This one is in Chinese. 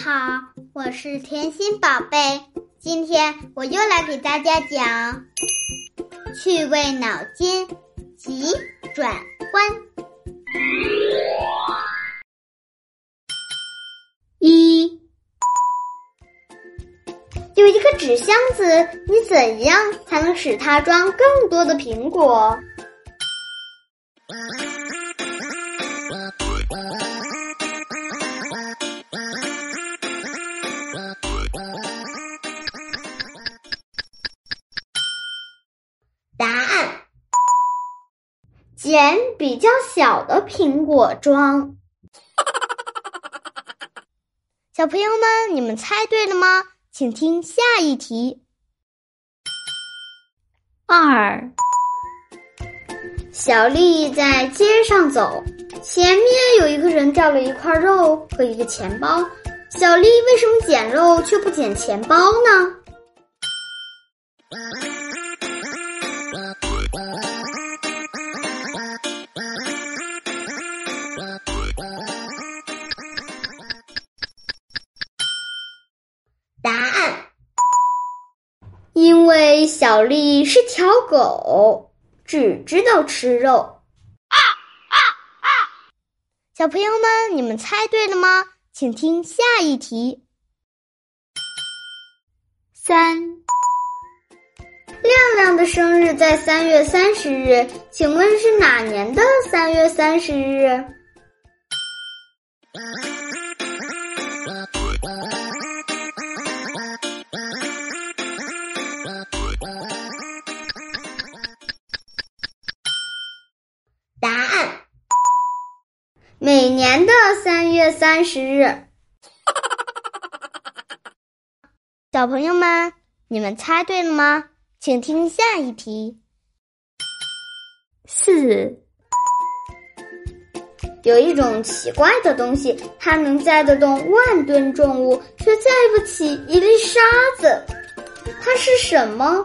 好，我是甜心宝贝。今天我又来给大家讲趣味脑筋急转弯。一，有一个纸箱子，你怎样才能使它装更多的苹果？捡比较小的苹果装。小朋友们，你们猜对了吗？请听下一题。二，小丽在街上走，前面有一个人掉了一块肉和一个钱包。小丽为什么捡肉却不捡钱包呢？小丽是条狗，只知道吃肉。啊啊啊！小朋友们，你们猜对了吗？请听下一题。三，亮亮的生日在三月三十日，请问是哪年的三月三十日？每年的三月三十日。小朋友们，你们猜对了吗？请听下一题。四，有一种奇怪的东西，它能载得动万吨重物，却载不起一粒沙子。它是什么？